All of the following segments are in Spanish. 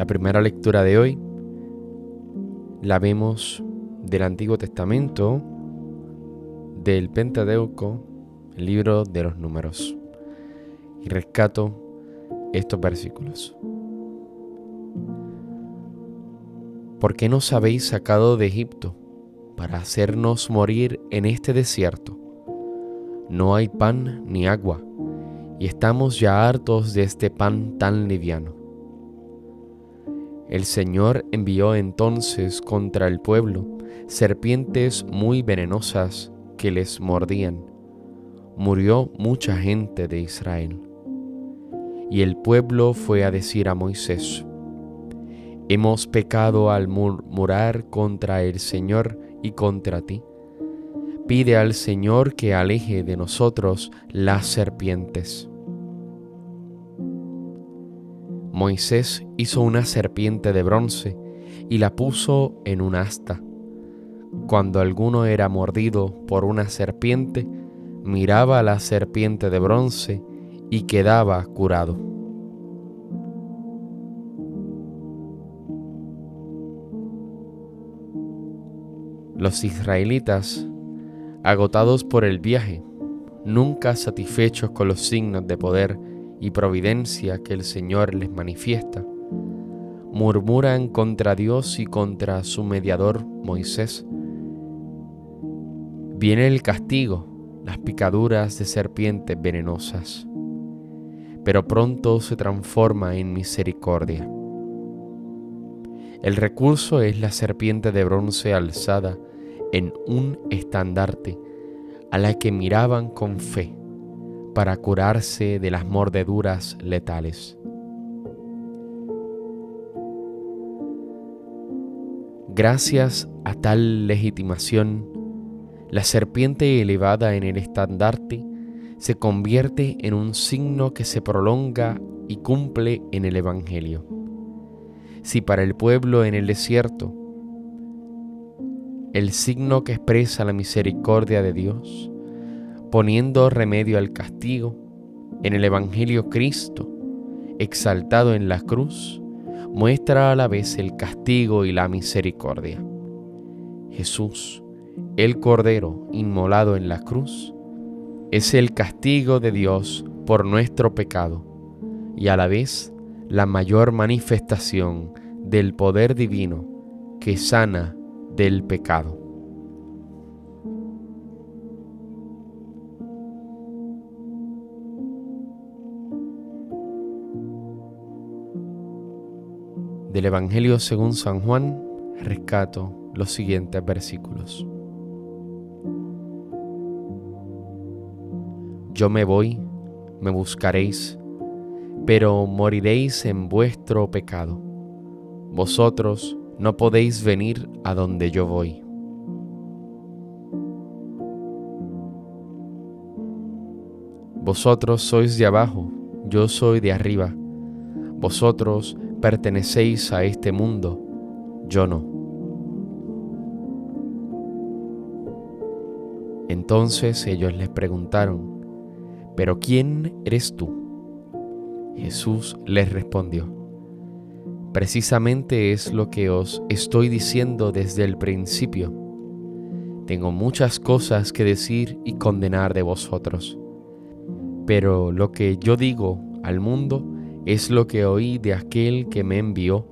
La primera lectura de hoy la vemos del Antiguo Testamento, del Pentateuco, el libro de los números. Y rescato estos versículos. ¿Por qué nos habéis sacado de Egipto para hacernos morir en este desierto? No hay pan ni agua, y estamos ya hartos de este pan tan liviano. El Señor envió entonces contra el pueblo serpientes muy venenosas que les mordían. Murió mucha gente de Israel. Y el pueblo fue a decir a Moisés, Hemos pecado al murmurar contra el Señor y contra ti. Pide al Señor que aleje de nosotros las serpientes. Moisés hizo una serpiente de bronce y la puso en un asta. Cuando alguno era mordido por una serpiente, miraba a la serpiente de bronce y quedaba curado. Los israelitas, agotados por el viaje, nunca satisfechos con los signos de poder y providencia que el Señor les manifiesta, murmuran contra Dios y contra su mediador Moisés. Viene el castigo, las picaduras de serpientes venenosas, pero pronto se transforma en misericordia. El recurso es la serpiente de bronce alzada en un estandarte a la que miraban con fe para curarse de las mordeduras letales. Gracias a tal legitimación, la serpiente elevada en el estandarte se convierte en un signo que se prolonga y cumple en el Evangelio. Si para el pueblo en el desierto, el signo que expresa la misericordia de Dios, poniendo remedio al castigo, en el Evangelio Cristo, exaltado en la cruz, muestra a la vez el castigo y la misericordia. Jesús, el Cordero inmolado en la cruz, es el castigo de Dios por nuestro pecado y a la vez la mayor manifestación del poder divino que sana del pecado. Del Evangelio según San Juan rescato los siguientes versículos. Yo me voy, me buscaréis, pero moriréis en vuestro pecado. Vosotros no podéis venir a donde yo voy. Vosotros sois de abajo, yo soy de arriba. Vosotros pertenecéis a este mundo, yo no. Entonces ellos les preguntaron, ¿pero quién eres tú? Jesús les respondió, precisamente es lo que os estoy diciendo desde el principio. Tengo muchas cosas que decir y condenar de vosotros, pero lo que yo digo al mundo, es lo que oí de aquel que me envió,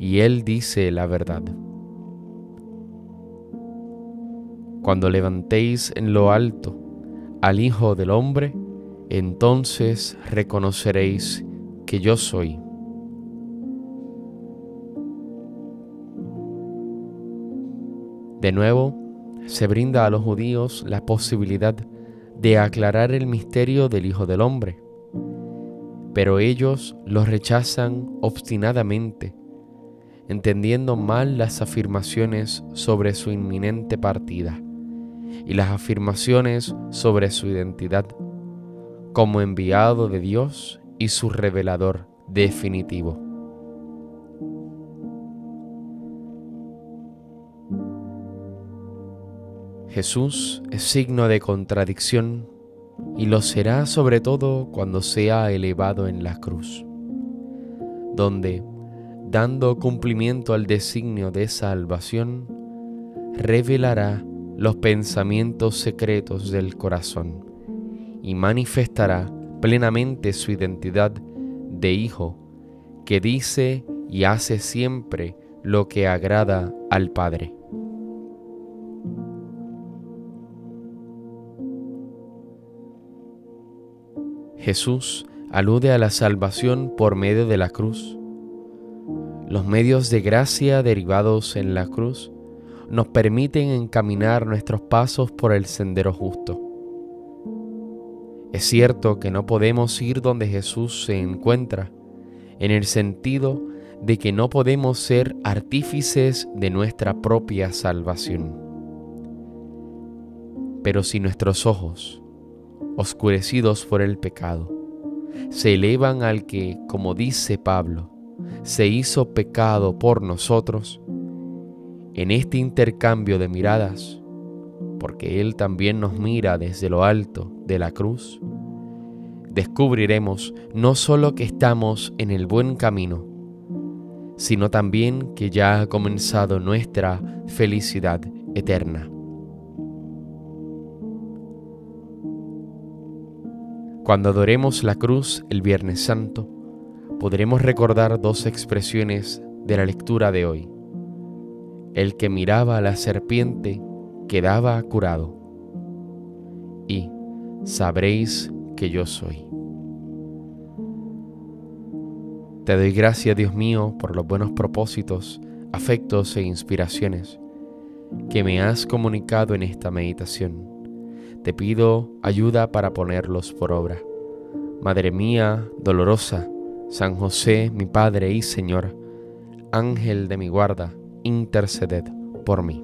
y él dice la verdad. Cuando levantéis en lo alto al Hijo del Hombre, entonces reconoceréis que yo soy. De nuevo, se brinda a los judíos la posibilidad de aclarar el misterio del Hijo del Hombre pero ellos lo rechazan obstinadamente, entendiendo mal las afirmaciones sobre su inminente partida y las afirmaciones sobre su identidad como enviado de Dios y su revelador definitivo. Jesús es signo de contradicción y lo será sobre todo cuando sea elevado en la cruz, donde, dando cumplimiento al designio de salvación, revelará los pensamientos secretos del corazón y manifestará plenamente su identidad de hijo que dice y hace siempre lo que agrada al Padre. Jesús alude a la salvación por medio de la cruz. Los medios de gracia derivados en la cruz nos permiten encaminar nuestros pasos por el sendero justo. Es cierto que no podemos ir donde Jesús se encuentra, en el sentido de que no podemos ser artífices de nuestra propia salvación. Pero si nuestros ojos, oscurecidos por el pecado, se elevan al que, como dice Pablo, se hizo pecado por nosotros, en este intercambio de miradas, porque Él también nos mira desde lo alto de la cruz, descubriremos no solo que estamos en el buen camino, sino también que ya ha comenzado nuestra felicidad eterna. Cuando adoremos la cruz el Viernes Santo, podremos recordar dos expresiones de la lectura de hoy. El que miraba a la serpiente quedaba curado. Y sabréis que yo soy. Te doy gracias, Dios mío, por los buenos propósitos, afectos e inspiraciones que me has comunicado en esta meditación te pido ayuda para ponerlos por obra. Madre mía, dolorosa, San José, mi Padre y Señor, Ángel de mi guarda, interceded por mí.